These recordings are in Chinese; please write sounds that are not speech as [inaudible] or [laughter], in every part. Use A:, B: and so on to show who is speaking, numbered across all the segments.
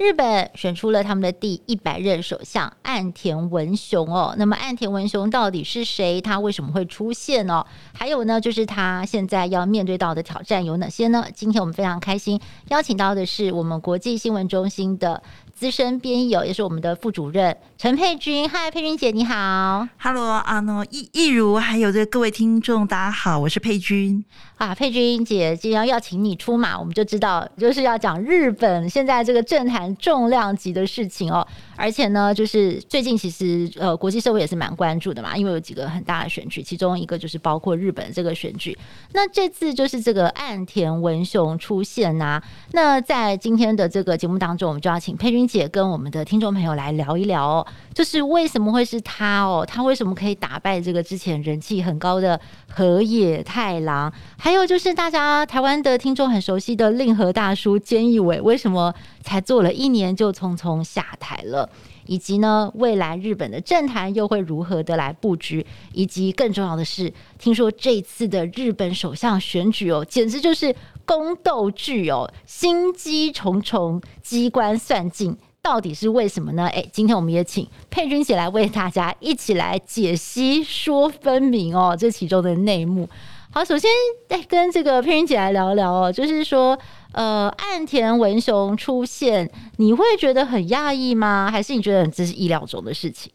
A: 日本选出了他们的第一百任首相岸田文雄哦。那么岸田文雄到底是谁？他为什么会出现呢？还有呢，就是他现在要面对到的挑战有哪些呢？今天我们非常开心邀请到的是我们国际新闻中心的资深编译，也是我们的副主任陈佩君。嗨，佩君姐，你好。
B: Hello，阿诺易易如，还有这各位听众，大家好，我是佩君。
A: 啊，佩君姐，既然要请你出马，我们就知道就是要讲日本现在这个政坛重量级的事情哦。而且呢，就是最近其实呃，国际社会也是蛮关注的嘛，因为有几个很大的选举，其中一个就是包括日本这个选举。那这次就是这个岸田文雄出现呐、那在今天的这个节目当中，我们就要请佩君姐跟我们的听众朋友来聊一聊哦，就是为什么会是他哦？他为什么可以打败这个之前人气很高的河野太郎？还还有就是大家台湾的听众很熟悉的令和大叔菅义伟，为什么才做了一年就匆匆下台了？以及呢，未来日本的政坛又会如何的来布局？以及更重要的是，听说这次的日本首相选举哦，简直就是宫斗剧哦，心机重重，机关算尽，到底是为什么呢？哎，今天我们也请佩君姐来为大家一起来解析说分明哦，这其中的内幕。好，首先再跟这个佩云姐来聊聊哦，就是说，呃，岸田文雄出现，你会觉得很讶异吗？还是你觉得这是意料中的事情？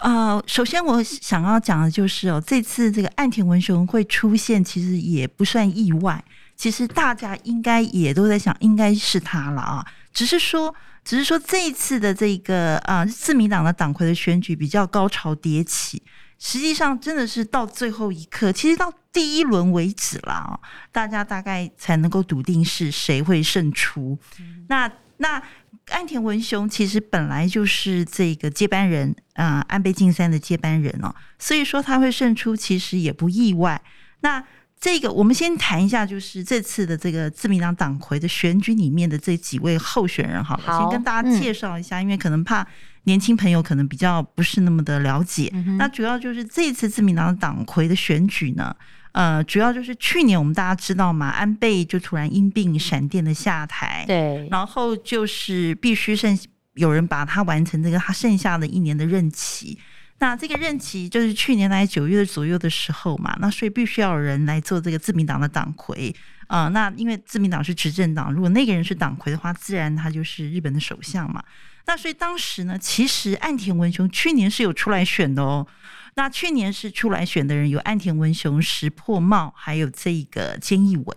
B: 呃，首先我想要讲的就是哦，这次这个岸田文雄会出现，其实也不算意外。其实大家应该也都在想，应该是他了啊。只是说，只是说这一次的这个啊，自民党的党魁的选举比较高潮迭起。实际上，真的是到最后一刻，其实到第一轮为止了，大家大概才能够笃定是谁会胜出。嗯、那那岸田文雄其实本来就是这个接班人啊、呃，安倍晋三的接班人哦，所以说他会胜出，其实也不意外。那这个我们先谈一下，就是这次的这个自民党党魁的选举里面的这几位候选人，好了，好先跟大家介绍一下，嗯、因为可能怕。年轻朋友可能比较不是那么的了解，嗯、那主要就是这次自民党党魁的选举呢，呃，主要就是去年我们大家知道嘛，安倍就突然因病闪电的下台，
A: 对，
B: 然后就是必须剩有人把他完成这个他剩下的一年的任期，那这个任期就是去年来九月左右的时候嘛，那所以必须要有人来做这个自民党的党魁。啊、呃，那因为自民党是执政党，如果那个人是党魁的话，自然他就是日本的首相嘛。那所以当时呢，其实岸田文雄去年是有出来选的哦。那去年是出来选的人有岸田文雄、石破茂，还有这个菅义伟。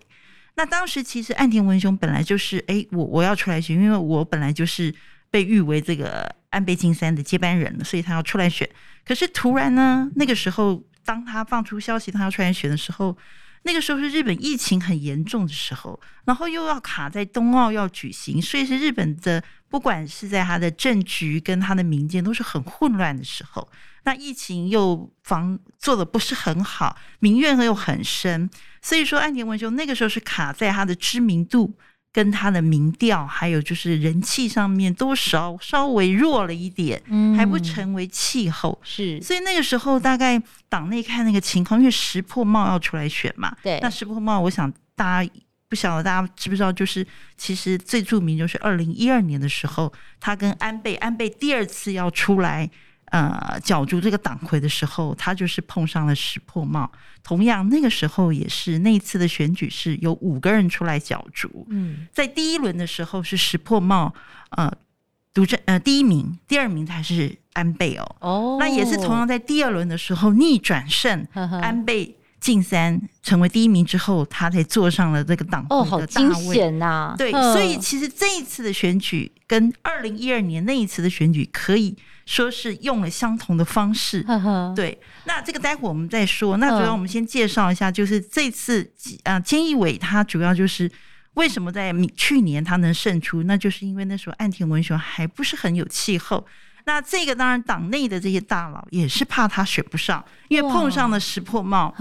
B: 那当时其实岸田文雄本来就是，哎，我我要出来选，因为我本来就是被誉为这个安倍晋三的接班人，所以他要出来选。可是突然呢，那个时候当他放出消息他要出来选的时候。那个时候是日本疫情很严重的时候，然后又要卡在冬奥要举行，所以是日本的不管是在他的政局跟他的民间都是很混乱的时候。那疫情又防做的不是很好，民怨又很深，所以说安田文雄那个时候是卡在他的知名度。跟他的民调，还有就是人气上面都稍稍微弱了一点，嗯，还不成为气候，是，所以那个时候大概党内看那个情况，因为石破茂要出来选嘛，对，那石破茂，我想大家不晓得大家知不知道，就是其实最著名就是二零一二年的时候，他跟安倍，安倍第二次要出来。呃，角逐这个党魁的时候，他就是碰上了石破茂。同样，那个时候也是那一次的选举是有五个人出来角逐。嗯，在第一轮的时候是石破茂呃独占呃第一名，第二名才是安倍哦。哦，那也是同样在第二轮的时候逆转胜，呵呵安倍晋三成为第一名之后，他才坐上了这个党。哦，好惊险呐！对，所以其实这一次的选举跟二零一二年那一次的选举可以。说是用了相同的方式，呵呵对。那这个待会我们再说。那主要我们先介绍一下，就是这次啊，菅义伟他主要就是为什么在去年他能胜出？那就是因为那时候岸田文雄还不是很有气候。那这个当然党内的这些大佬也是怕他选不上，因为碰上了石破茂。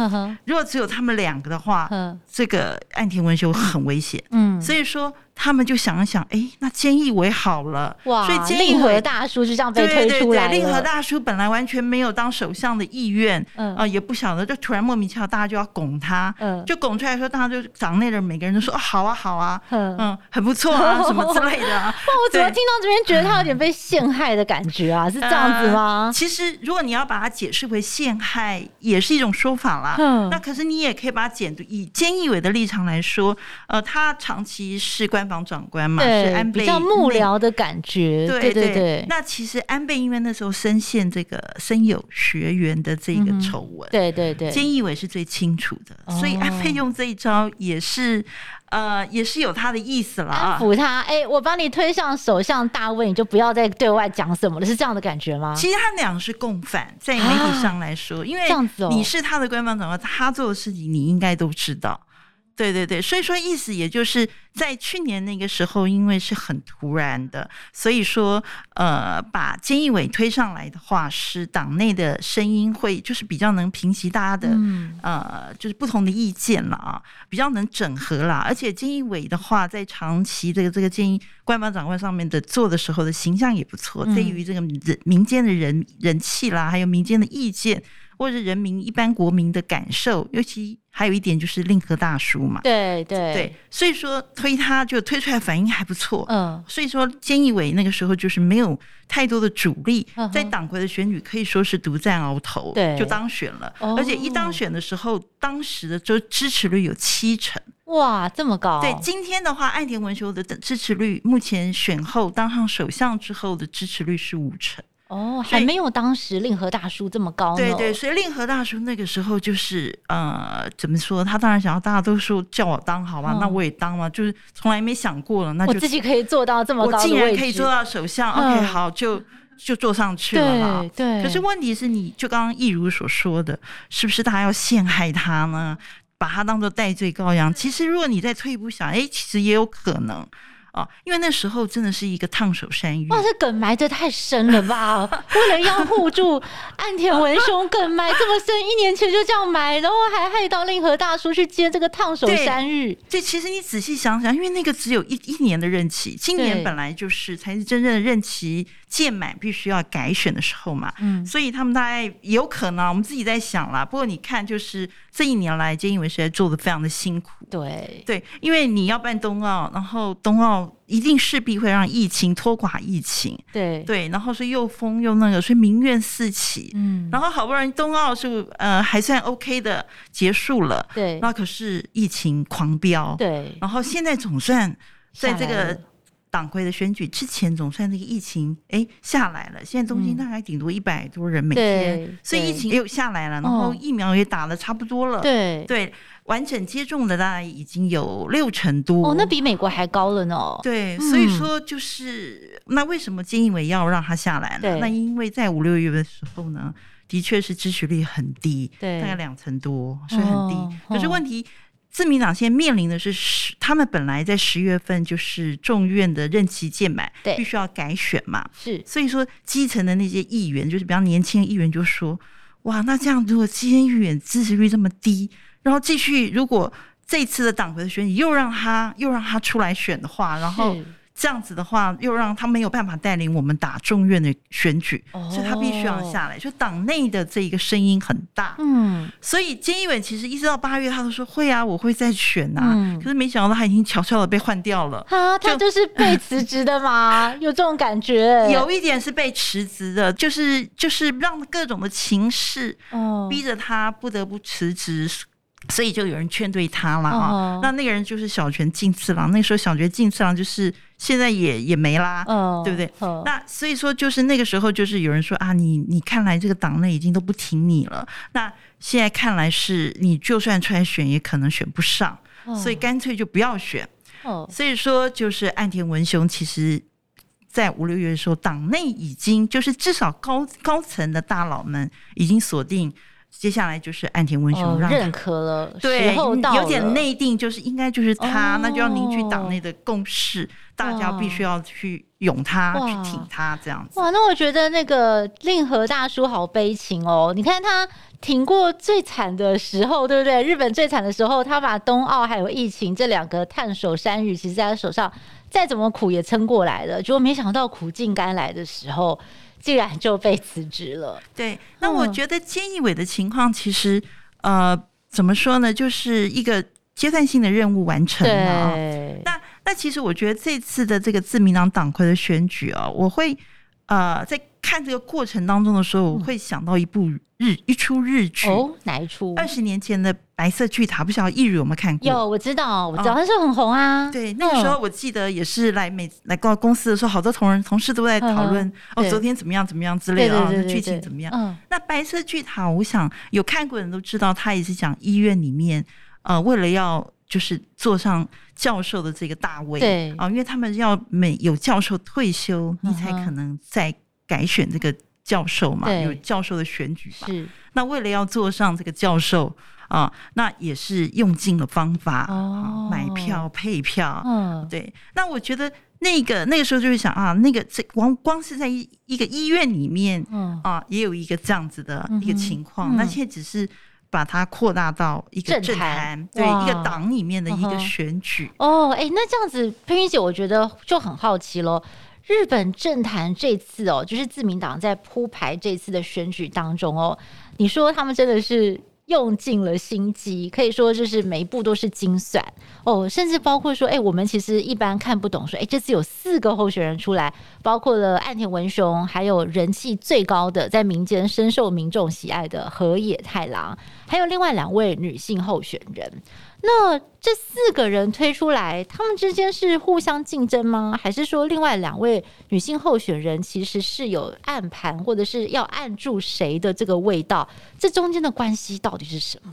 B: 如果只有他们两个的话，这个岸田文雄很危险。嗯，所以说。他们就想一想，哎，那菅义伟好了，哇！所以菅
A: 令和大叔就这样被推出来了。
B: 令和大叔本来完全没有当首相的意愿，嗯啊、呃，也不晓得，就突然莫名其妙，大家就要拱他，嗯，就拱出来说，大家就党内的每个人都说，哦，好啊，好啊，嗯嗯，很不错啊，[laughs] 什么之类的、啊。[laughs] 哇，
A: 我怎么听到这边觉得他有点被陷害的感觉啊？是这样子吗？
B: 呃、其实，如果你要把它解释为陷害，也是一种说法啦。嗯，那可是你也可以把它解读，以菅义伟的立场来说，呃，他长期是官。防长官嘛，是安倍
A: 比较幕僚的感觉，对对对，对。
B: 那其实安倍因为那时候深陷这个深有学员的这个丑闻，
A: 嗯，对对对，
B: 菅义伟是最清楚的，哦，所以安倍用这一招也是呃也是有他的意思了，
A: 安抚他。哎，我把你推上首相大位，你就不要再对外讲什么了，是这样的感觉吗？
B: 其实他们两个是共犯，在媒体上来说，啊，因为你是他的官方长官，他做的事情你应该都知道。对对对，所以说意思也就是在去年那个时候，因为是很突然的，所以说呃，把菅义伟推上来的话，是党内的声音会就是比较能平息大家的、嗯、呃，就是不同的意见了啊，比较能整合啦。而且菅义伟的话，在长期这个这个建议官方长官上面的做的时候的形象也不错，对于这个人民间的人人气啦，还有民间的意见。或者是人民一般国民的感受，尤其还有一点就是令和大叔嘛，
A: 对对。
B: 对，所以说推他就推出来反应还不错，嗯，所以说菅义伟那个时候就是没有太多的主力，在党魁的选举可以说是独占鳌头，对，就当选了，而且一当选的时候，当时的就支持率有七成，
A: 哇，这么高！
B: 对，今天的话，岸田文雄的支持率目前选后当上首相之后的支持率是五成。
A: 哦，还没有当时令和大叔这么高呢。
B: 对对，所以令和大叔那个时候就是呃，怎么说？他当然想要大家都说叫我当好吧，嗯、那我也当嘛，就是从来没想过了。那就
A: 我自己可以做到这么高
B: 竟然可以做到首相。嗯、OK，好，就就坐上去了嘛。对。对可是问题是，你就刚刚一如所说的，是不是大家要陷害他呢？把他当做戴罪羔羊？其实如果你再退一步想，哎，其实也有可能。因为那时候真的是一个烫手山芋。哇，
A: 这梗埋的太深了吧！为了要护住岸田文雄，梗埋这么深，一年前就这样埋，然后还害到令和大叔去接这个烫手山芋。
B: 这其实你仔细想想，因为那个只有一一年的任期，今年本来就是才是真正的任期届满，必须要改选的时候嘛。嗯，所以他们大概有可能，我们自己在想啦。不过你看，就是这一年来，菅义伟实在做的非常的辛苦。
A: 对
B: 对，因为你要办冬奥，然后冬奥一定势必会让疫情拖垮疫情。
A: 对对，
B: 然后是又封又那个，所以民怨四起。嗯，然后好不容易冬奥是呃还算 OK 的结束了。对，那可是疫情狂飙。对，然后现在总算在这个党魁的选举之前，总算那个疫情哎下来了。现在东京大概顶多一百多人每天，嗯、所以疫情又下来了，然后疫苗也打的差不多了。对对。完整接种的大概已经有六成多
A: 哦，那比美国还高了呢。
B: 对，嗯、所以说就是那为什么菅义伟要让他下来呢？那因为在五六月的时候呢，的确是支持率很低，对，大概两成多，所以很低。哦、可是问题，自民党现在面临的是十，他们本来在十月份就是众院的任期届满，对，必须要改选嘛。是，所以说基层的那些议员，就是比较年轻的议员，就说：哇，那这样如果基层议员支持率这么低。然后继续，如果这次的党魁的选举又让他又让他出来选的话，然后这样子的话，又让他没有办法带领我们打众院的选举，哦、所以他必须要下来。就党内的这一个声音很大，嗯，所以菅义伟其实一直到八月，他都说会啊，我会再选啊。嗯、可是没想到他已经悄悄的被换掉了
A: 啊，他就是被辞职的嘛，[laughs] 有这种感觉，
B: 有一点是被辞职的，就是就是让各种的情势逼着他不得不辞职。所以就有人劝退他了啊，uh. 那那个人就是小泉进次郎。那时候小泉进次郎就是现在也也没啦，uh. 对不对？那所以说就是那个时候就是有人说啊，你你看来这个党内已经都不挺你了。那现在看来是你就算出来选也可能选不上，uh. 所以干脆就不要选。Uh. 所以说就是岸田文雄其实，在五六月的时候，党内已经就是至少高高层的大佬们已经锁定。接下来就是岸田文雄让、
A: 哦、认可了，对，
B: 有点内定，就是应该就是他，
A: 哦、
B: 那就要凝聚党内的共识，大家必须要去拥他，去挺他，这样子。
A: 哇，那我觉得那个令和大叔好悲情哦，你看他挺过最惨的时候，对不对？日本最惨的时候，他把冬奥还有疫情这两个烫手山芋，其实在他手上再怎么苦也撑过来了，结果没想到苦尽甘来的时候。竟然就被辞职了。
B: 对，那我觉得菅义伟的情况其实，嗯、呃，怎么说呢？就是一个阶段性的任务完成了。对，那那其实我觉得这次的这个自民党党魁的选举啊，我会呃在看这个过程当中的时候，我会想到一部日一出日剧
A: 哦，哪一出？
B: 二十年前的。白色巨塔，不晓得易如有没有看过？
A: 有，我知道，我知道，但是很红啊。
B: 对，那个时候我记得也是来每来到公司的时候，好多同仁同事都在讨论哦，昨天怎么样怎么样之类的啊，那剧情怎么样？嗯，那白色巨塔，我想有看过的人都知道，他也是讲医院里面呃，为了要就是坐上教授的这个大位，对啊，因为他们要每有教授退休，你才可能再改选这个教授嘛，有教授的选举嘛。是，那为了要坐上这个教授。啊，那也是用尽了方法，哦、买票配票，嗯，对。那我觉得那个那个时候就会想啊，那个这光光是在一一个医院里面，嗯啊，也有一个这样子的一个情况。嗯、那现在只是把它扩大到一个政坛，对一个党里面的一个选举。
A: 哦，哎，那这样子，佩君姐，我觉得就很好奇喽。日本政坛这次哦，就是自民党在铺排这次的选举当中哦，你说他们真的是？用尽了心机，可以说就是每一步都是精算哦，甚至包括说，哎、我们其实一般看不懂，说，哎、这次有四个候选人出来，包括了岸田文雄，还有人气最高的，在民间深受民众喜爱的河野太郎，还有另外两位女性候选人。那这四个人推出来，他们之间是互相竞争吗？还是说另外两位女性候选人其实是有暗盘，或者是要按住谁的这个味道？这中间的关系到底是什么？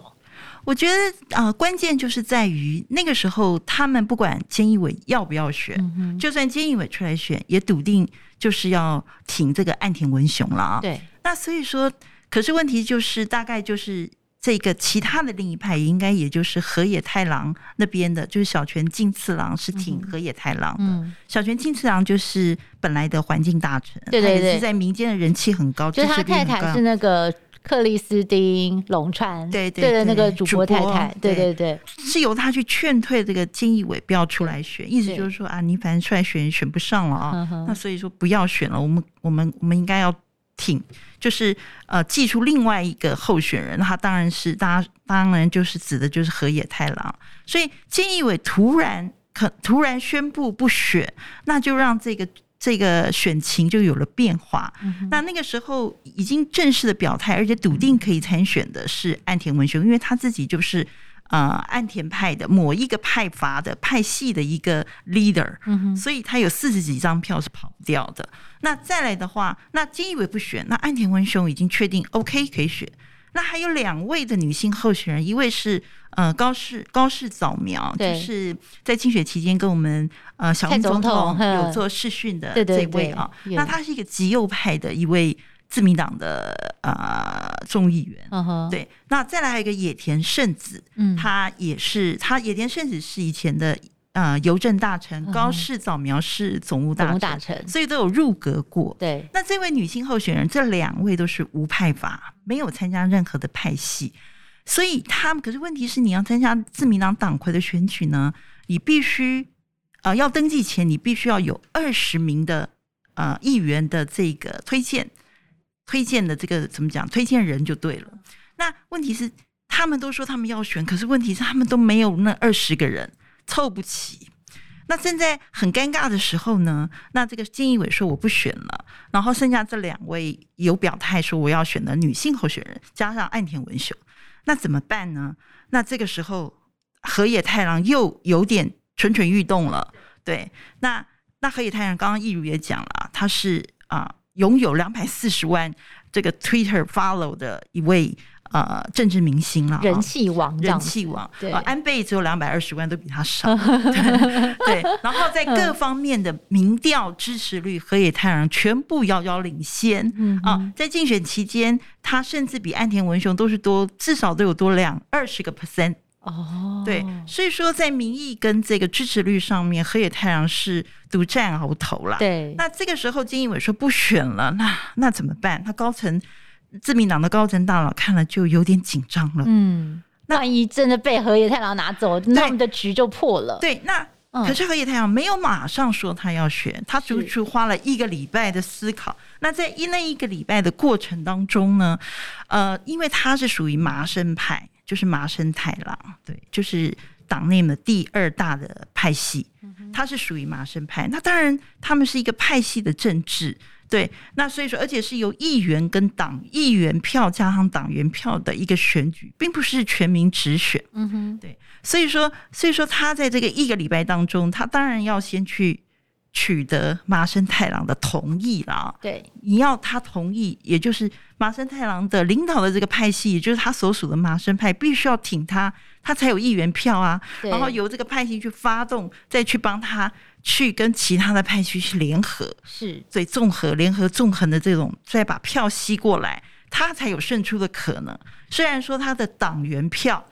B: 我觉得啊、呃，关键就是在于那个时候，他们不管菅义伟要不要选，嗯、就算菅义伟出来选，也笃定就是要挺这个岸田文雄了啊。对，那所以说，可是问题就是大概就是。这个其他的另一派应该也就是河野太郎那边的，就是小泉进次郎是挺河野太郎的。嗯、小泉进次郎就是本来的环境大臣，对对对，是在民间的人气很高。
A: 就是他太太是那个克里斯汀龙川，对对对，那个主播太太，对对。对，
B: 是由他去劝退这个金义伟不要出来选，意思就是说啊，你反正出来选选不上了啊，那所以说不要选了，我们我们我们应该要。挺就是呃，寄出另外一个候选人，他当然是大家当然就是指的就是河野太郎，所以菅义伟突然可突然宣布不选，那就让这个这个选情就有了变化。嗯、那那个时候已经正式的表态，而且笃定可以参选的是岸田文雄，因为他自己就是。呃，岸田派的某一个派阀的派系的一个 leader，嗯，所以他有四十几张票是跑不掉的。那再来的话，那菅义伟不选，那岸田文雄已经确定 OK 可以选。那还有两位的女性候选人，一位是呃高市高市早苗，就是在竞选期间跟我们呃小英总统有做视讯的这位啊，那他是一个极右派的一位。自民党的呃众议员，uh huh. 对，那再来还有一个野田圣子，嗯，他也是，他野田圣子是以前的呃邮政大臣，uh. 高市早苗是总务大臣，大臣所以都有入阁过。对，那这位女性候选人，这两位都是无派阀，没有参加任何的派系，所以他们可是问题是，你要参加自民党党魁的选举呢，你必须呃要登记前，你必须要有二十名的呃议员的这个推荐。推荐的这个怎么讲？推荐人就对了。那问题是，他们都说他们要选，可是问题是他们都没有那二十个人，凑不齐。那正在很尴尬的时候呢，那这个菅义伟说我不选了，然后剩下这两位有表态说我要选的女性候选人，加上岸田文雄，那怎么办呢？那这个时候河野太郎又有点蠢蠢欲动了。对，那那河野太郎刚刚易如也讲了，他是啊。拥有两百四十万这个 Twitter follow 的一位呃政治明星了，
A: 人气王，
B: 人气王。
A: 对，
B: 呃、安倍只有两百二十万，都比他少。[laughs] 对，然后在各方面的民调支持率，河野太郎全部遥遥领先。嗯啊，在竞选期间，他甚至比岸田文雄都是多，至少都有多两二十个 percent。哦，对，所以说在民意跟这个支持率上面，河野太郎是独占鳌头了。
A: 对，
B: 那这个时候菅义伟说不选了，那那怎么办？他高层自民党的高层大佬看了就有点紧张了。
A: 嗯，那万一真的被河野太郎拿走，那我们的局就破了。
B: 对，那、嗯、可是河野太郎没有马上说他要选，他足足花了一个礼拜的思考。那在一那一个礼拜的过程当中呢，呃，因为他是属于麻生派。就是麻生太郎，对，就是党内的第二大的派系，他是属于麻生派。那当然，他们是一个派系的政治，对。那所以说，而且是由议员跟党议员票加上党员票的一个选举，并不是全民直选。嗯哼，对。所以说，所以说他在这个一个礼拜当中，他当然要先去。取得麻生太郎的同意了，
A: 对，
B: 你要他同意，也就是麻生太郎的领导的这个派系，也就是他所属的麻生派，必须要挺他，他才有议员票啊。然后由这个派系去发动，再去帮他去跟其他的派系去联合，
A: 是，
B: 所以综合联合纵横的这种，再把票吸过来，他才有胜出的可能。虽然说他的党员票。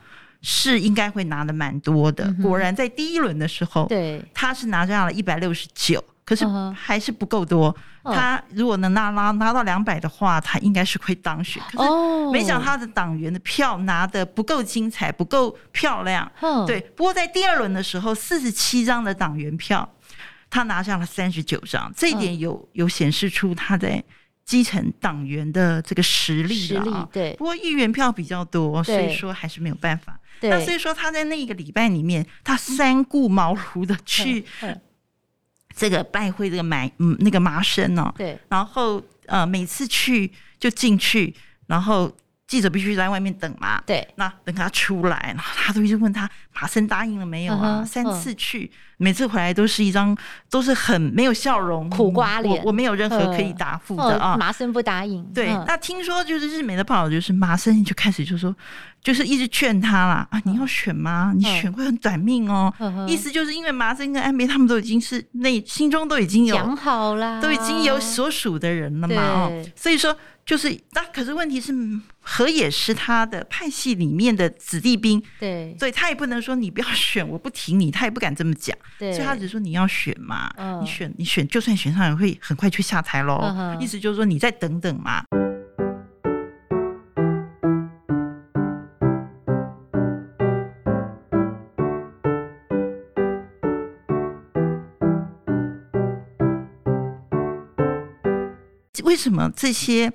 B: 是应该会拿的蛮多的，果然在第一轮的时候，
A: 对，
B: 他是拿下了一百六十九，可是还是不够多。他如果能拿拿拿到两百的话，他应该是会当选。可是没想到他的党员的票拿的不够精彩，不够漂亮。对，不过在第二轮的时候，四十七张的党员票，他拿下了三十九张，这一点有有显示出他在。基层党员的这个实力了啊，
A: 对。
B: 不过议员票比较多，所以说还是没有办法。那所以说他在那一个礼拜里面，他三顾茅庐的去这个拜会这个买嗯那个麻生哦，
A: 对。
B: 然后呃每次去就进去，然后。记者必须在外面等嘛？
A: 对，
B: 那等他出来，然后他都一直问他麻生答应了没有啊？Uh 三次去，uh. 每次回来都是一张都是很没有笑容、
A: 苦瓜脸，
B: 我我没有任何可以答复的啊。
A: 麻生不答应。
B: 对，uh. 那听说就是日媒的报道，就是麻生就开始就说，就是一直劝他啦啊，你要选吗？你选会很短命哦。Uh. 意思就是因为麻生跟安倍他们都已经是内心中都已经有
A: 讲好了，
B: 都已经有所属的人了嘛哦，所以说。就是，那可是问题是，河野是他的派系里面的子弟兵，
A: 对，
B: 所以他也不能说你不要选，我不挺你，他也不敢这么讲，
A: 对，
B: 所以他只是说你要选嘛，嗯、你选你选，就算选上也会很快去下台喽、嗯，意思就是说你再等等嘛。为什么这些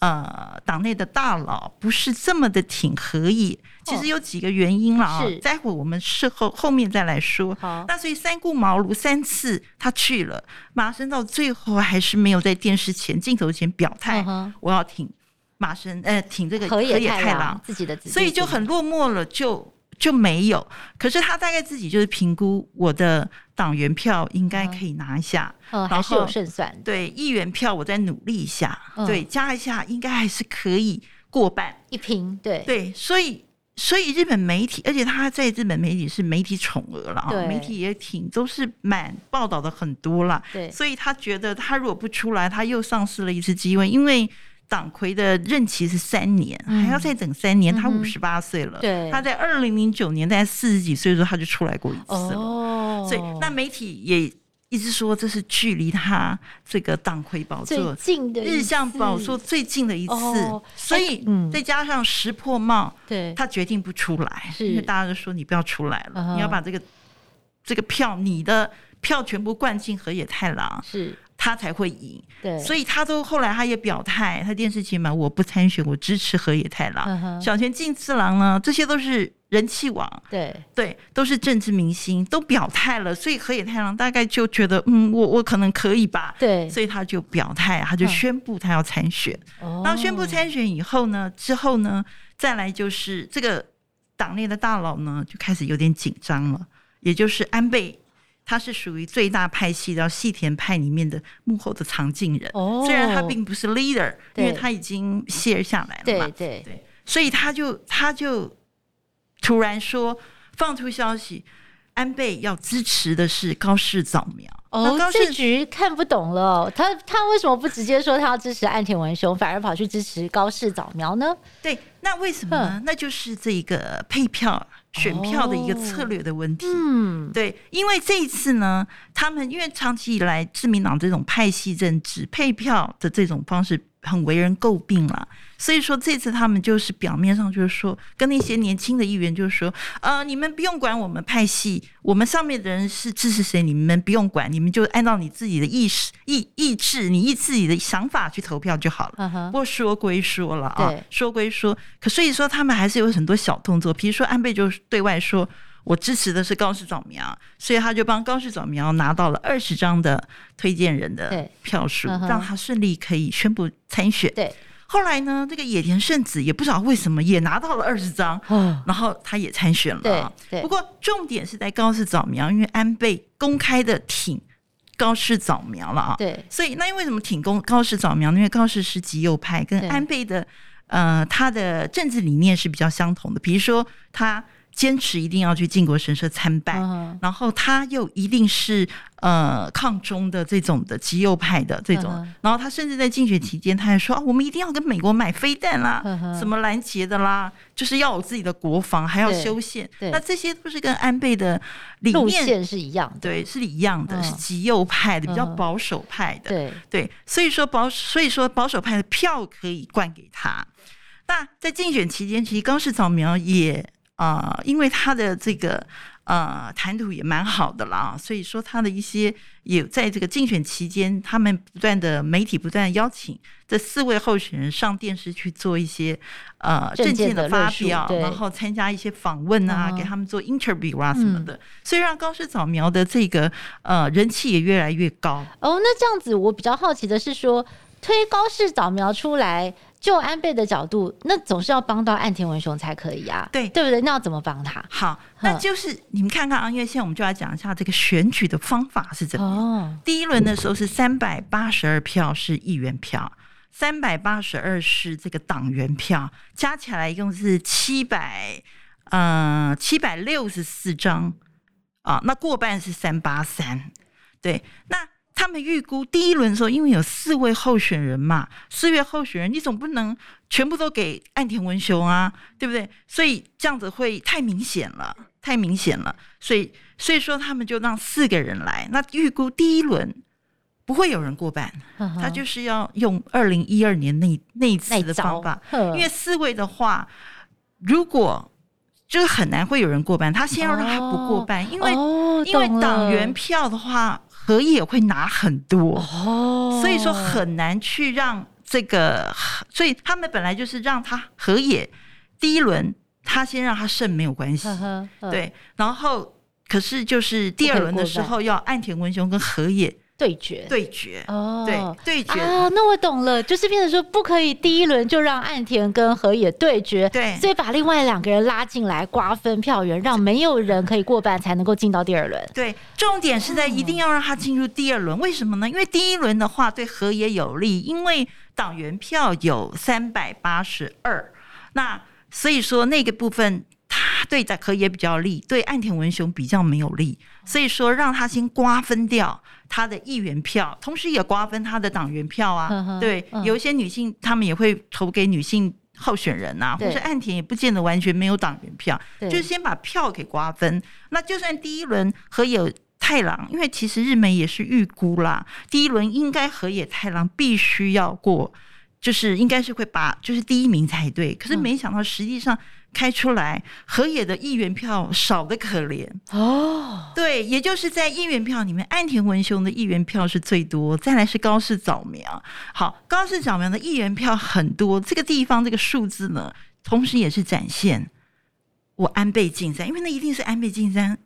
B: 呃党内的大佬不是这么的挺河野？其实有几个原因了啊、哦。待会我们事后后面再来说。好，那所以三顾茅庐三次他去了，马生到最后还是没有在电视前镜头前表态、嗯，我要挺马生，呃，挺这个河野太郎
A: 自己的，
B: 所以就很落寞了，就。就没有，可是他大概自己就是评估我的党员票应该可以拿下，
A: 嗯，还是有胜算。
B: 对，议员票我再努力一下，嗯，对，加一下应该还是可以过半
A: 一平。对对，
B: 所以所以日本媒体，而且他在日本媒体是媒体宠儿了啊，媒体也挺都是满报道的很多了。对，所以他觉得他如果不出来，他又丧失了一次机会，因为。党魁的任期是三年，还要再等三年。嗯、他五十八岁了，对，他在二零零九年在四十几岁的时候他就出来过一次了。哦，所以那媒体也一直说这是距离他这个党魁宝座
A: 最近的
B: 日向宝座最近的一次。哦、所以再加上石破茂，对，他决定不出来，因为大家都说你不要出来了，你要把这个这个票，你的票全部灌进河野太郎。是。他才会赢，对，所以他都后来他也表态，他电视前嘛，我不参选，我支持河野太郎。Uh-huh. 小泉进次郎呢，这些都是人气王，对对，都是政治明星，都表态了，所以河野太郎大概就觉得，嗯，我我可能可以吧，对，所以他就表态，他就宣布他要参选。然后宣布参选以后呢，之后呢，再来就是这个党内的大佬呢，就开始有点紧张了，也就是安倍。他是属于最大派系然后细田派里面的幕后的藏镜人，哦，虽然他并不是 leader，因为他已经卸下来了嘛，对对对，所以他就他就突然说放出消息，安倍要支持的是高市早苗。
A: 哦，这局看不懂了，他他为什么不直接说他要支持岸田文雄，反而跑去支持高市早苗呢？
B: 对，那为什么呢？那就是这个配票。选票的一个策略的问题，嗯，对，因为这一次呢，他们因为长期以来自民党这种派系政治配票的这种方式很为人诟病了。所以说这次他们就是表面上就是说跟那些年轻的议员就是说，呃，你们不用管我们派系，我们上面的人是支持谁，你们不用管，你们就按照你自己的意识意意志，你依自己的想法去投票就好了。不过说归说了啊，说归说，可所以说他们还是有很多小动作，比如说安倍就对外说我支持的是高市早苗，所以他就帮高市早苗拿到了二十张的推荐人的票数，让他顺利可以宣布参选。对。后来呢，这个野田圣子也不知道为什么也拿到了二十张，然后他也参选了。对，不过重点是在高市早苗，因为安倍公开的挺高市早苗了啊。对，所以那因为什么挺公高市早苗？因为高市是极右派，跟安倍的呃他的政治理念是比较相同的。比如说他。坚持一定要去靖国神社参拜，uh. 然后他又一定是呃抗中的这种的极右派的这种，uh. 然后他甚至在竞选期间，他还说啊，我们一定要跟美国买飞弹啦，uh. 什么拦截的啦，就是要有自己的国防，还要修宪，那这些都是跟安倍的理念
A: 是一样的，
B: 对，是一样的，uh. 是极右派的，比较保守派的，对、uh. 对，所以说保所以说保守派的票可以灌给他。那在竞选期间，其实高市早苗也。啊、呃，因为他的这个呃谈吐也蛮好的啦，所以说他的一些也在这个竞选期间，他们不断的媒体不断邀请这四位候选人上电视去做一些呃政见的发表，然后参加一些访问啊，嗯、给他们做 interview 啊什么的，嗯、所以让高市早苗的这个呃人气也越来越高。
A: 哦，那这样子我比较好奇的是说，推高市早苗出来。就安倍的角度，那总是要帮到岸田文雄才可以啊，对对不对？那要怎么帮他？
B: 好，那就是你们看看啊，因为现在我们就来讲一下这个选举的方法是怎么样。哦，第一轮的时候是三百八十二票是议员票，三百八十二是这个党员票，加起来一共是七百，呃，七百六十四张啊。那过半是三八三，对，那。他们预估第一轮的时候，因为有四位候选人嘛，四位候选人，你总不能全部都给岸田文雄啊，对不对？所以这样子会太明显了，太明显了。所以，所以说他们就让四个人来。那预估第一轮不会有人过半，他就是要用二零一二年那那一次的方法，因为四位的话，如果就是很难会有人过半，他先要让他不过半，哦、因为、哦、因为党员票的话。河野会拿很多，哦，所以说很难去让这个，所以他们本来就是让他河野第一轮他先让他胜没有关系，对，然后可是就是第二轮的时候要岸田文雄跟河野。对决，对决，哦，对，对决
A: 啊，那我懂了，就是变成说不可以第一轮就让岸田跟河野对决，
B: 对，
A: 所以把另外两个人拉进来瓜分票源，让没有人可以过半才能够进到第二轮。
B: 对，重点是在一定要让他进入第二轮，为什么呢？因为第一轮的话对河野有利，因为党员票有三百八十二，那所以说那个部分。他对在河野比较利，对岸田文雄比较没有利，所以说让他先瓜分掉他的议员票，同时也瓜分他的党员票啊。呵呵对，嗯、有一些女性他们也会投给女性候选人啊，或是岸田也不见得完全没有党员票，就是先把票给瓜分。那就算第一轮和野太郎，因为其实日媒也是预估啦，第一轮应该河野太郎必须要过，就是应该是会把就是第一名才对。可是没想到实际上。开出来，河野的议员票少的可怜哦。对，也就是在议员票里面，岸田文雄的议员票是最多，再来是高市早苗。好，高市早苗的议员票很多，这个地方这个数字呢，同时也是展现我安倍晋三，因为那一定是安倍晋三。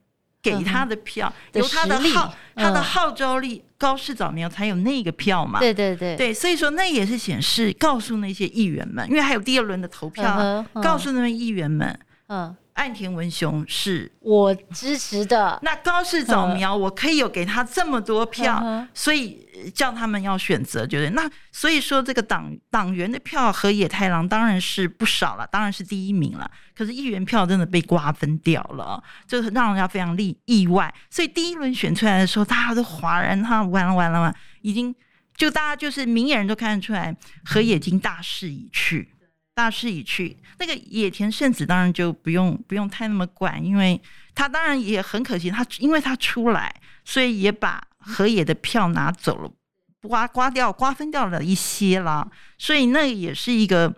B: 给他的票，嗯、由他的号，嗯、他的号召力，高市早苗才有那个票嘛。对对对，对，所以说那也是显示告诉那些议员们，因为还有第二轮的投票，告诉那些议员们，嗯，岸田文雄是
A: 我支持的。
B: 那高市早苗，我可以有给他这么多票，
A: 嗯、
B: 所以叫他们要选择，对不对？那所以说，这个党党员的票和野太郎当然是不少了，当然是第一名了。可是议员票真的被瓜分掉了，就是让人家非常意意外。所以第一轮选出来的时候，大家都哗然，他完了完了完了，已经就大家就是明眼人都看得出来，河野已经大势已去。大势已去，那个野田圣子当然就不用不用太那么管，因为他当然也很可惜，他因为他出来，所以也把河野的票拿走了，刮刮掉瓜分掉了一些了，所以那也是一个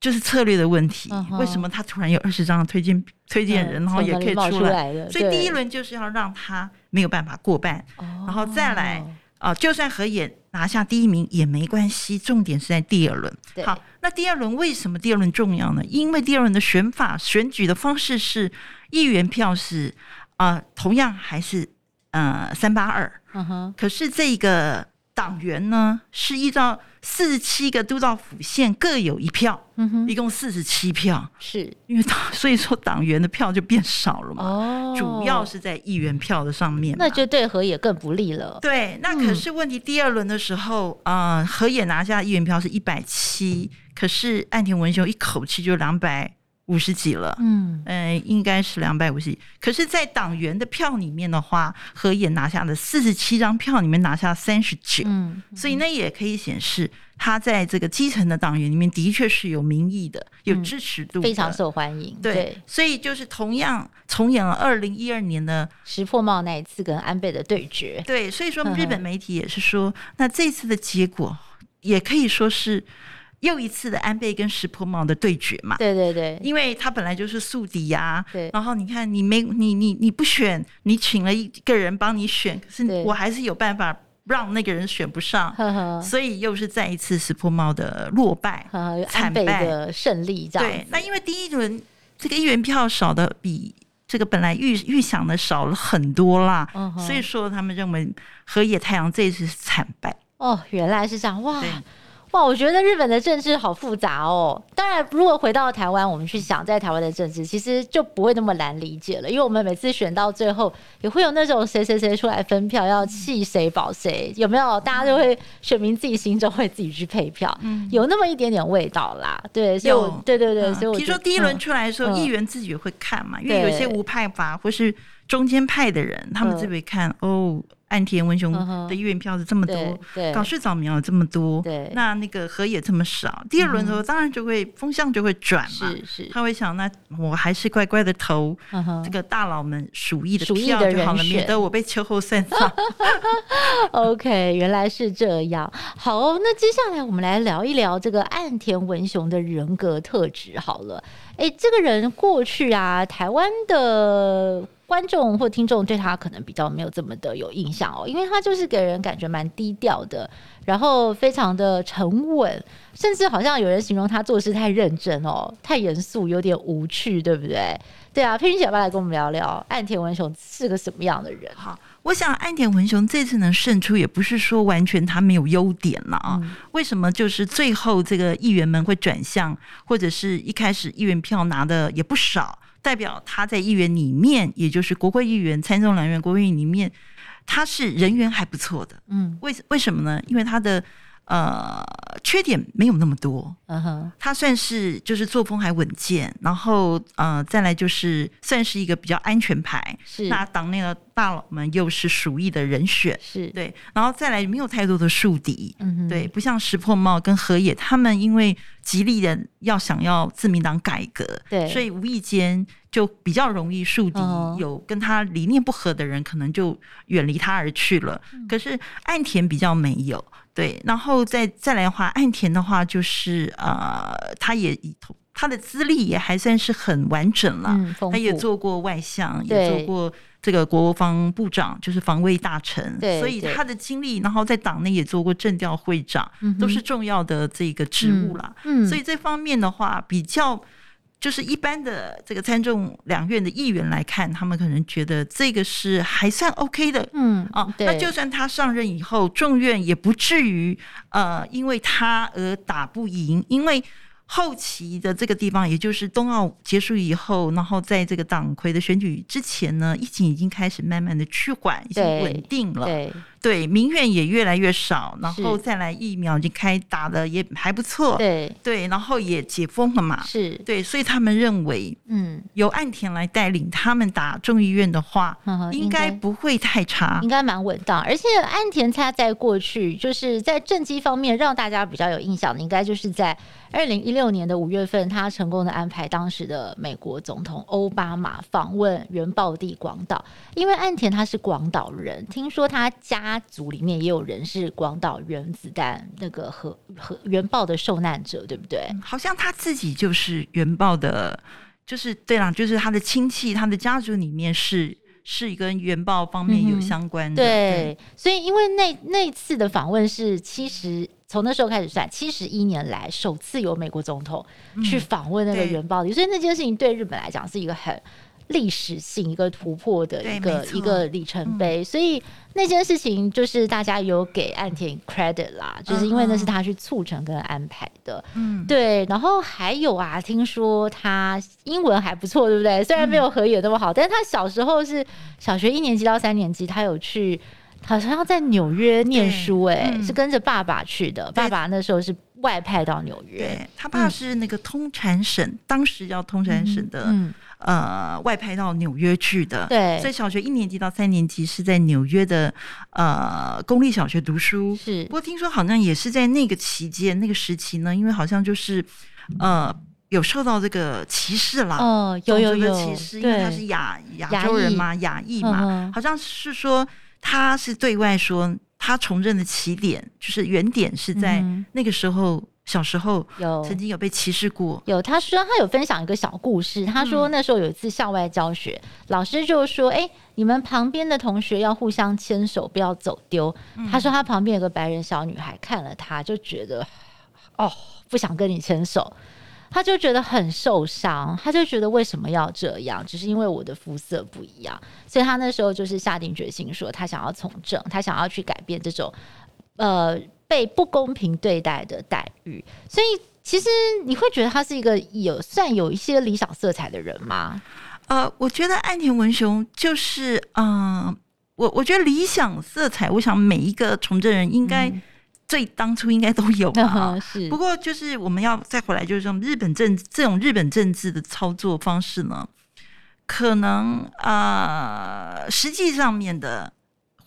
B: 就是策略的问题。Uh huh. 为什么他突然有二十张推荐推荐人，然后也可以出来？所以第一轮就是要让他没有办法过半，oh. 然后再来。啊，就算何野拿下第一名也没关系，重点是在第二轮。
A: 对
B: 好，那第二轮为什么第二轮重要呢？因为第二轮的选法选举的方式是议员票是啊、呃，同样还是呃三八二。嗯哼，可是这个。党员呢是依照四十七个都道府县各有一票，嗯哼，一共四十七票，
A: 是。
B: 因为党 [laughs] 所以说党员的票就变少了嘛，
A: 哦，
B: 主要是在议员票的上面，
A: 那就对河野更不利了。
B: 对，那可是问题，第二轮的时候，啊、嗯。呃，河野拿下议员票是一百七，可是岸田文雄一口气就两百。五十几了，嗯，呃，应该是两百五十几。可是，在党员的票里面的话，河野拿下了四十七张票，里面拿下三十九，嗯，所以那也可以显示他在这个基层的党员里面的确是有民意的，有支持度，
A: 非常受欢迎。对，
B: 对，所以就是同样重演了二零一二年的
A: 石破茂那一次跟安倍的对决。
B: 对，所以说日本媒体也是说，那这次的结果也可以说是。又一次的安倍跟石破茂的对决嘛？
A: 对对对，
B: 因为他本来就是宿敌呀。
A: 对。
B: 然后你看，你没你你你不选，你请了一个人帮你选，可是我还是有办法让那个人选不上。
A: 呵呵。
B: 所以又是再一次石破茂的落败，
A: 呵惨败的胜利。这样。
B: 对。那因为第一轮这个议员票少的比这个本来预预想的少了很多啦。所以说他们认为河野太阳这一次是惨败。
A: 哦，原来是这样哇。哇，我觉得日本的政治好复杂哦。当然，如果回到台湾，我们去想在台湾的政治，其实就不会那么难理解了。因为我们每次选到最后，也会有那种谁谁谁出来分票，要弃谁保谁，有没有？大家就会选民自己心中会自己去配票，嗯、有那么一点点味道啦。对，所以我对对对，嗯、所以我比
B: 如说第一轮出来的时候，议员自己也会看嘛，因为有些无派阀或是中间派的人，他们自己会看哦。岸田文雄的议员票是这么多，高市早苗有这么多，
A: 对，
B: 那那个河野这么少，第二轮的时候当然就会风向就会转嘛，
A: 是是，
B: 他会想，那我还是乖乖的投这个大佬们鼠疫的票就好了，免得我被秋后算账。[laughs]
A: OK，原来是这样。好，那接下来我们来聊一聊这个岸田文雄的人格特质。好了，哎，这个人过去啊，台湾的。观众或听众对他可能比较没有这么的有印象哦，因为他就是给人感觉蛮低调的，然后非常的沉稳，甚至好像有人形容他做事太认真哦，[laughs] 太严肃，有点无趣，对不对？对啊，佩君姐要不要来跟我们聊聊岸田文雄是个什么样的人？
B: 好，我想岸田文雄这次能胜出，也不是说完全他没有优点了啊。嗯、为什么就是最后这个议员们会转向，或者是一开始议员票拿的也不少？代表他在议员里面，也就是国会议员、参众两院国会议员里面，他是人缘还不错的。嗯，为为什么呢？因为他的呃缺点没有那么多。嗯哼，他算是就是作风还稳健，然后呃再来就是算是一个比较安全牌。
A: 是，
B: 那党内的大佬们又是鼠疫的人选。
A: 是
B: 对，然后再来没有太多的树敌。
A: 嗯哼，
B: 对，不像石破茂跟河野他们，因为极力的要想要自民党改革，
A: 对，
B: 所以无意间就比较容易树敌，哦、有跟他理念不合的人，可能就远离他而去了。嗯、可是岸田比较没有。对，然后再再来的话，岸田的话就是呃，他也他的资历也还算是很完整了，
A: 嗯、
B: 他也做过外相，也做过这个国防部长，就是防卫大臣，
A: 对
B: 所以他的经历，然后在党内也做过政调会长，
A: 嗯、
B: 都是重要的这个职务了。
A: 嗯，
B: 所以这方面的话比较。就是一般的这个参众两院的议员来看，他们可能觉得这个是还算 OK 的，
A: 嗯
B: 啊，对那就算他上任以后，众院也不至于呃因为他而打不赢，因为后期的这个地方，也就是冬奥结束以后，然后在这个党魁的选举之前呢，疫情已经开始慢慢的趋缓，已经稳定了。
A: 对。
B: 对，民怨也越来越少，然后再来疫苗已经开打的也还不错，
A: 对。
B: 对，然后也解封了嘛，
A: 是。
B: 对，所以他们认为，嗯，由岸田来带领他们打众议院的话，嗯，应该不会太差，
A: 应该蛮稳当。而且岸田他在过去就是在政绩方面让大家比较有印象的，应该就是在二零一六年的五月份，他成功的安排当时的美国总统奥巴马访问原爆地广岛，因为岸田他是广岛人，听说他家。家族里面也有人是广岛原子弹那个核核原爆的受难者，对不对？
B: 好像他自己就是原爆的，就是对啦，就是他的亲戚，他的家族里面是是跟原爆方面有相关的。嗯、对，
A: 对，所以因为那那次的访问是七十，从那时候开始算，七十一年来首次由美国总统去访问那个原爆地，嗯、所以那件事情对日本来讲是一个很。历史性一个突破的一个一个里程碑，嗯、所以那件事情就是大家有给岸田 credit 啦，就是因为那是他去促成跟安排的，嗯，对。然后还有啊，听说他英文还不错，对不对？虽然没有河野那么好，嗯、但是他小时候是小学一年级到三年级，他有去，好像要在纽约念书，哎、嗯，是跟着爸爸去的，爸爸那时候是外派到纽约，
B: 对，他爸是那个通产省，嗯、当时叫通产省的，嗯。嗯呃，外派到纽约去的，
A: 对，
B: 所以小学一年级到三年级是在纽约的呃公立小学读书。
A: 是，
B: 不过听说好像也是在那个期间那个时期呢，因为好像就是呃有受到这个歧视啦，
A: 哦，有有有。
B: 歧视，因为他是亚亚洲人嘛，亚裔。嘛，嗯、好像是说他是对外说他从政的起点就是原点是在那个时候。嗯小时候有曾经有被歧视过，
A: 有他说他有分享一个小故事，他说那时候有一次校外教学，嗯、老师就说：“哎、欸，你们旁边的同学要互相牵手，不要走丢。嗯”他说他旁边有个白人小女孩看了他就觉得哦，不想跟你牵手，他就觉得很受伤，他就觉得为什么要这样？只是因为我的肤色不一样，所以他那时候就是下定决心说他想要从政，他想要去改变这种呃。被不公平对待的待遇，所以其实你会觉得他是一个有算有一些理想色彩的人吗？
B: 呃，我觉得岸田文雄就是，嗯、呃，我我觉得理想色彩，我想每一个从政人应该最当初应该都有啊。嗯、是，不过就是我们要再回来，就是说日本政这种日本政治的操作方式呢，可能啊、呃，实际上面的。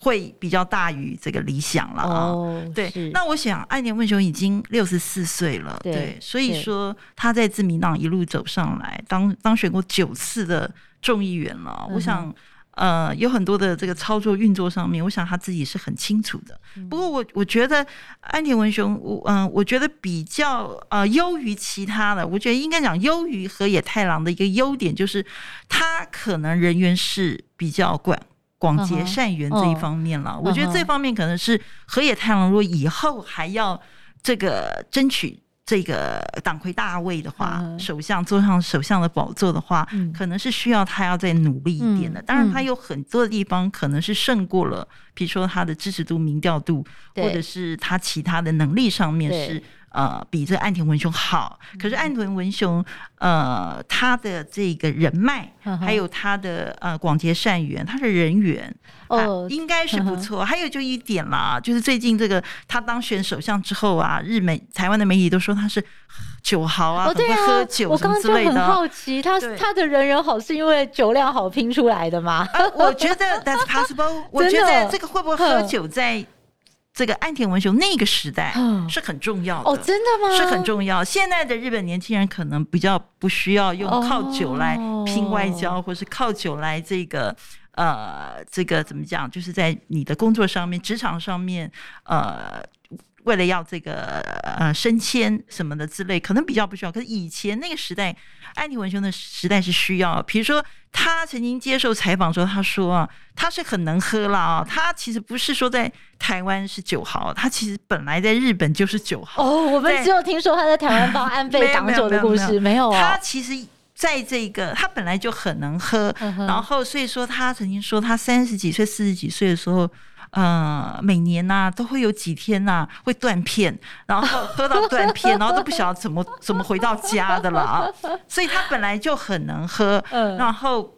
B: 会比较大于这个理想了啊，哦、对。那我想，安田文雄已经六十四岁了，对，对，所以说他在自民党一路走上来，当当选过九次的众议员了。嗯、我想，呃，有很多的这个操作运作上面，我想他自己是很清楚的。嗯、不过我我觉得安田文雄，我嗯、呃，我觉得比较呃优于其他的，我觉得应该讲优于河野太郎的一个优点，就是他可能人缘是比较广。广结善缘这一方面了，uh uh. 我觉得这方面可能是河野太郎如果以后还要这个争取这个党魁大位的话，uh. 首相坐上首相的宝座的话，uh. 可能是需要他要再努力一点的。Uh. 当然，他有很多的地方可能是胜过了，比如说他的支持度、民调度，或者是他其他的能力上面是。呃，比这岸田文雄好，可是岸田文雄，呃，他的这个人脉，还有他的呃广结善缘，他的人缘哦，应该是不错。还有就一点啦，就是最近这个他当选首相之后啊，日美台湾的媒体都说他是酒豪啊，对啊喝酒。我刚刚就很
A: 好奇，他他的人缘好是因为酒量好拼出来的吗？
B: 我觉得 that's possible。我觉得 [laughs] 这个会不会喝酒在？这个岸田文雄那个时代是很重要的
A: 哦，真的吗？
B: 是很重要。现在的日本年轻人可能比较不需要用靠酒来拼外交，哦、或是靠酒来这个呃，这个怎么讲？就是在你的工作上面、职场上面，呃。为了要这个呃升迁什么的之类，可能比较不需要。可是以前那个时代，岸田文雄的时代是需要。比如说，他曾经接受采访的时候，他说啊，他是很能喝了啊。他其实不是说在台湾是酒豪，他其实本来在日本就是酒豪。
A: 哦，我们只有听说他在台湾帮 [laughs] 安倍挡酒的故事，没有啊。
B: 他其实在这个，他本来就很能喝，然后所以说他曾经说，他三十几岁、四十几岁的时候。呃，每年呐、啊、都会有几天呐、啊、会断片，然后喝到断片，然后都不晓得怎么怎么回到家的了啊。所以他本来就很能喝，然后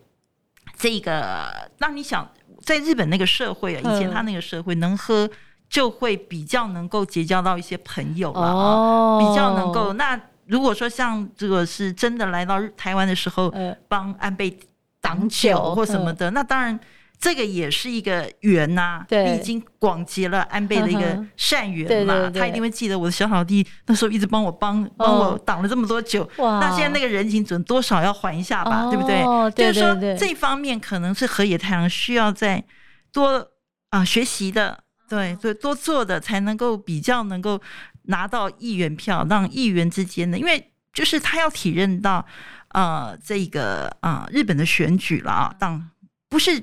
B: 这个让你想，在日本那个社会啊，以前他那个社会能喝就会比较能够结交到一些朋友了啊，比较能够那。如果说像这个是真的来到台湾的时候，帮安倍挡酒或什么的，那当然这个也是一个缘呐。你已经广结了安倍的一个善缘嘛，他一定会记得我的小老弟那时候一直帮我帮帮我挡了这么多酒。那现在那个人情总多少要还一下吧，对不对？就是说这方面可能是河野太郎需要再多啊学习的，对对，多做的才能够比较能够。拿到议员票，让议员之间的，因为就是他要体认到，呃，这个啊、呃，日本的选举了啊，当不是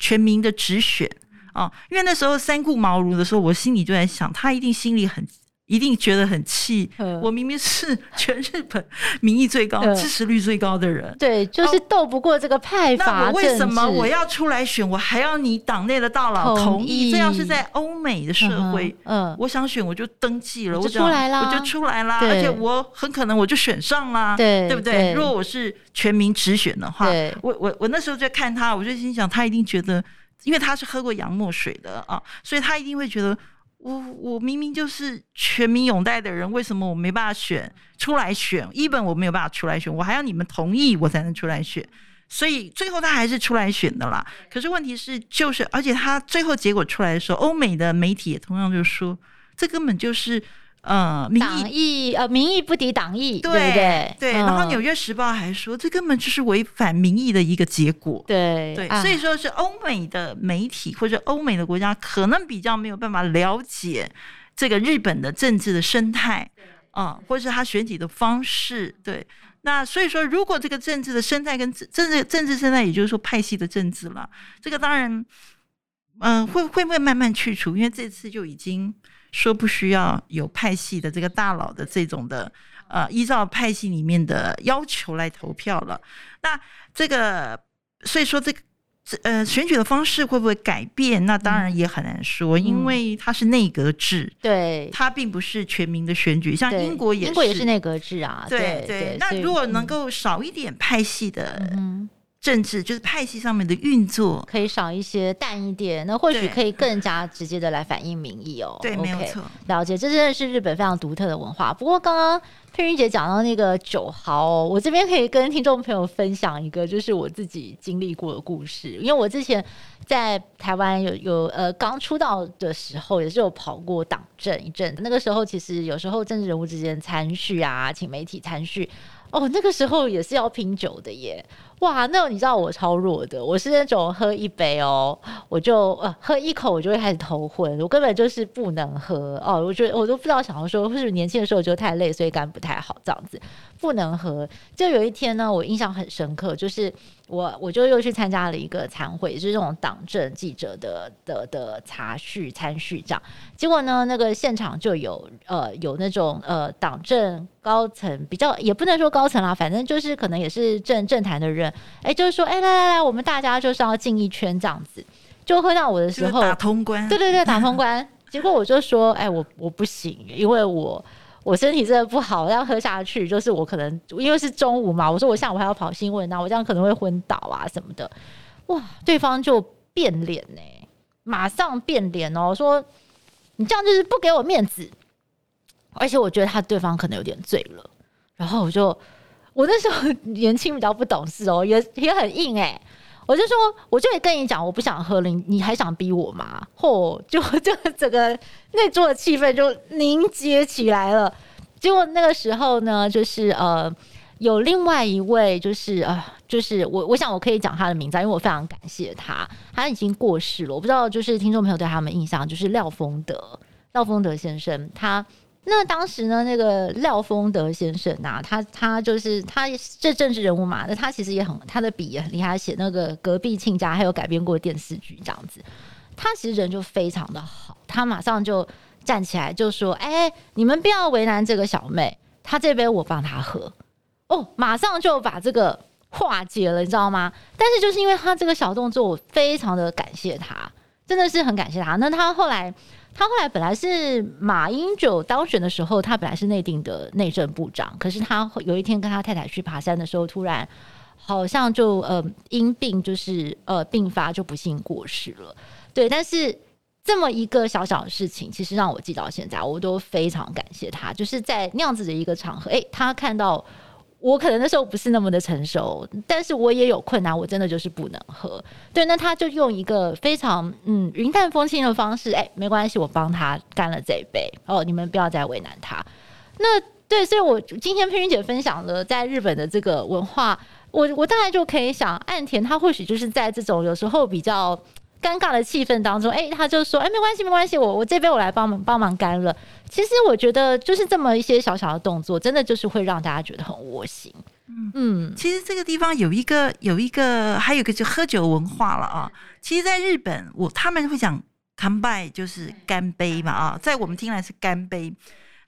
B: 全民的直选啊，因为那时候三顾茅庐的时候，我心里就在想，他一定心里很。一定觉得很气，我明明是全日本民意最高、支持率最高的人，
A: 对，就是斗不过这个派阀。
B: 那我为什么我要出来选？我还要你党内的大佬同意？这要是在欧美的社会，嗯，我想选我就登记了，我就出来了，我就出来了，而且我很可能我就选上了，对，对不对？如果我是全民直选的话，我我我那时候在看他，我就心想，他一定觉得，因为他是喝过洋墨水的啊，所以他一定会觉得。我我明明就是全民拥戴的人，为什么我没办法选出来选？一本我没有办法出来选，我还要你们同意我才能出来选，所以最后他还是出来选的啦。可是问题是，就是而且他最后结果出来的时候，欧美的媒体也同样就说，这根本就是。呃，民
A: 意呃，民意不敌党意，对，
B: 对不
A: 对？
B: 对。然后《纽约时报》还说，这根本就是违反民意的一个结果。
A: 对
B: 对，所以说是欧美的媒体或者欧美的国家可能比较没有办法了解这个日本的政治的生态啊，或者是他选举的方式。对，那所以说，如果这个政治的生态跟政治政治生态，也就是说派系的政治了，这个当然，嗯、呃，会会不会慢慢去除？因为这次就已经。说不需要有派系的这个大佬的这种的呃，依照派系里面的要求来投票了。那这个所以说这个呃选举的方式会不会改变？那当然也很难说，嗯、因为它是内阁制，对、嗯，它并不是全民的选举。像英国也是，
A: 英国也是内阁制啊。对
B: 对，对对，那如果能够少一点派系的，嗯。政治就是派系上面的运作，
A: 可以少一些、淡一点，那或许可以更加直接的来反映民意哦。
B: 对，okay, 没有错，
A: 了解，这真的是日本非常独特的文化。不过刚刚佩云姐讲到那个酒豪哦，我这边可以跟听众朋友分享一个，就是我自己经历过的故事。因为我之前在台湾有有呃刚出道的时候，也是有跑过党政一阵。那个时候其实有时候政治人物之间参叙啊，请媒体参叙哦，那个时候也是要拼酒的耶。哇，那你知道我超弱的，我是那种喝一杯哦，我就呃喝一口我就会开始头昏，我根本就是不能喝哦，我觉得我都不知道想要说，是不是年轻的时候就太累，所以肝不太好这样子，不能喝。就有一天呢，我印象很深刻，就是我我就又去参加了一个餐会，就是这种党政记者的的的茶叙餐叙这样，结果呢，那个现场就有呃有那种呃党政高层比较也不能说高层啦，反正就是可能也是政政坛的人。哎，就是说，哎，来来来，我们大家就是要进一圈这样子，就喝到我的时候
B: 打通关，
A: 对对对，打通 [laughs] 关。结果我就说，哎，我我不行，因为我我身体真的不好，要喝下去，就是我可能因为是中午嘛，我说我下午还要跑新闻，那我这样可能会昏倒啊什么的。哇，对方就变脸呢，马上变脸哦，说你这样就是不给我面子，而且我觉得他对方可能有点醉了，然后我就。我那时候年轻比较不懂事哦，也也很硬哎、我就说，我就会跟你讲，我不想喝了，你还想逼我吗？嚯，就就整个那桌的气氛就凝结起来了。结果那个时候呢，就是呃，有另外一位，就是呃，就是我，我想我可以讲他的名字，因为我非常感谢他，他已经过世了。我不知道，就是听众朋友对他们印象，就是廖丰德，廖丰德先生，他。那当时呢，那个廖丰德先生呐、他他就是他这政治人物嘛，那他其实也很他的笔也很厉害，写那个隔壁亲家，还有改编过电视剧这样子。他其实人就非常的好，他马上就站起来就说：“哎、你们不要为难这个小妹，他这杯我帮她喝。”哦，马上就把这个化解了，你知道吗？但是就是因为他这个小动作，我非常的感谢他。真的是很感谢他。那他后来，他后来本来是马英九当选的时候，他本来是内定的内政部长，可是他有一天跟他太太去爬山的时候，突然好像就呃因病就是呃病发，就不幸过世了。对，但是这么一个小小的事情，其实让我记到现在，我都非常感谢他，就是在那样子的一个场合，诶，他看到。我可能那时候不是那么的成熟，但是我也有困难，我真的就是不能喝。对，那他就用一个非常嗯云淡风轻的方式，哎、没关系，我帮他干了这一杯哦，你们不要再为难他。那对，所以我今天佩君姐分享了在日本的这个文化，我我大概就可以想，岸田他或许就是在这种有时候比较。尴尬的气氛当中，哎、欸，他就说：“哎、欸，没关系，没关系，我我这杯我来帮忙帮忙干了。”其实我觉得就是这么一些小小的动作，真的就是会让大家觉得很窝心。嗯嗯，
B: 其实这个地方有一个有一个还有一个就喝酒文化了啊。其实，在日本，我他们会讲“ come by ”，就是干杯嘛啊，在我们听来是干杯。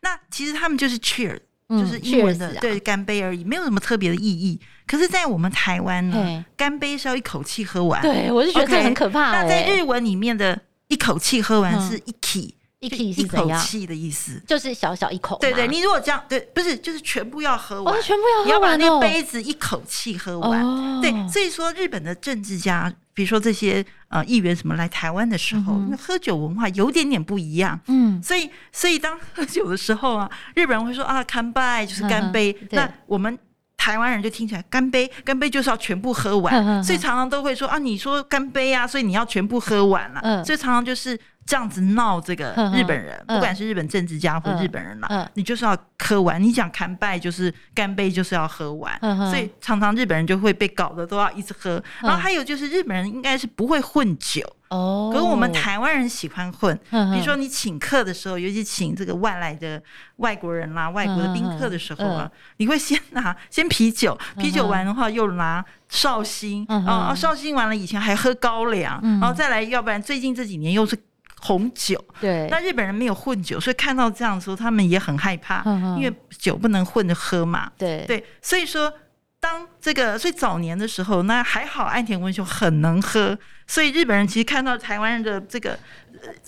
B: 那其实他们就是 cheer。就是英文的、嗯、对干杯而已，没有什么特别的意义。可是，在我们台湾呢，干杯是要一口气喝完。
A: 对，我就觉得这很可怕、欸。
B: 那在日文里面的一口气喝完是一起、嗯，一口气的意思，
A: 就是小小一口。
B: 对对，你如果这样，对，不是，就是全部要喝完，
A: 哦、全部要喝完，你
B: 要把那杯子一口气喝完、哦。对，所以说日本的政治家。比如说这些呃议员什么来台湾的时候，那、嗯、喝酒文化有点点不一样，嗯，所以所以当喝酒的时候啊，日本人会说啊干杯就是干杯、嗯，那我们台湾人就听起来干杯干杯就是要全部喝完，嗯、所以常常都会说啊你说干杯啊，所以你要全部喝完了、嗯，所以常常就是。这样子闹这个日本人、嗯，不管是日本政治家或日本人啦、你就是要喝完。你讲干杯就是干杯，就是要喝完、嗯，所以常常日本人就会被搞得都要一直喝。嗯、然后还有就是日本人应该是不会混酒哦，可是我们台湾人喜欢混。嗯、比如说你请客的时候，尤其请这个外来的外国人啦、外国的宾客的时候啊，嗯、你会先拿先啤酒，啤酒完的话又拿绍兴，然后绍兴完了以前还喝高粱、嗯，然后再来，要不然最近这几年又是。红酒，对，那日本人没有混酒，所以看到这样的时候，他们也很害怕，嗯、因为酒不能混着喝嘛。对。对，所以说当这个，所以早年的时候，那还好，岸田文雄很能喝，所以日本人其实看到台湾人的这个，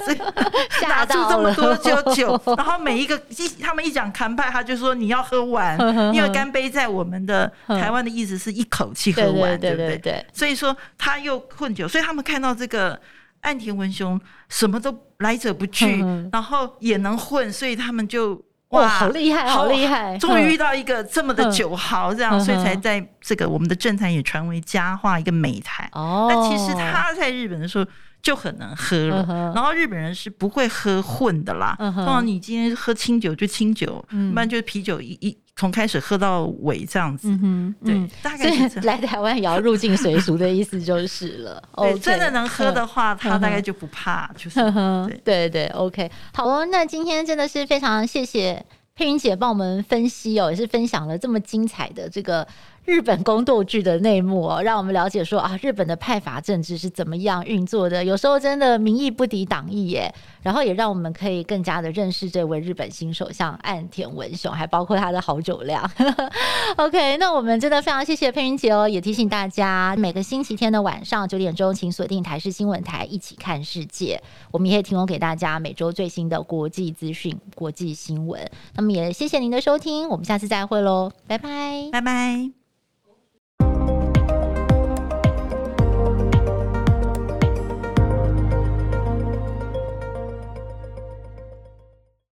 B: 这个 [laughs] [laughs] 拿出这么多酒酒，然后每一个一他们一讲干派，他就说你要喝完，因为干杯在我们的台湾的意思是一口气喝完，对不对？对，所以说他又混酒，所以他们看到这个。岸田文雄什么都来者不拒，嗯，然后也能混，所以他们就哇，好厉害，好厉害！终于遇到一个这么的九豪，这样，所以才在这个我们的政坛也传为佳话，一个美谈。哦，但其实他在日本的时候就很能喝了，嗯，然后日本人是不会喝混的啦。嗯，通常你今天喝清酒就清酒，嗯，不然就是啤酒一一。从开始喝到尾这样子，嗯哼，对，嗯、大概是
A: 来台湾也要入境随俗的意思就是了。[laughs]
B: 对真的能喝的话，他大概就不怕，就是。对。
A: 对对，，OK，好哦。那今天真的是非常谢谢佩云姐帮我们分析哦，也是分享了这么精彩的这个。日本宫斗剧的内幕哦，让我们了解说啊，日本的派阀政治是怎么样运作的。有时候真的民意不敌党意耶，然后也让我们可以更加的认识这位日本新首相岸田文雄，还包括他的好酒量。[laughs] OK，那我们真的非常谢谢佩云姐哦，也提醒大家每个星期天的晚上九点钟，请锁定台视新闻台一起看世界。我们也可以提供给大家每周最新的国际资讯、国际新闻。那么也谢谢您的收听，我们下次再会喽，拜拜，
B: 拜拜。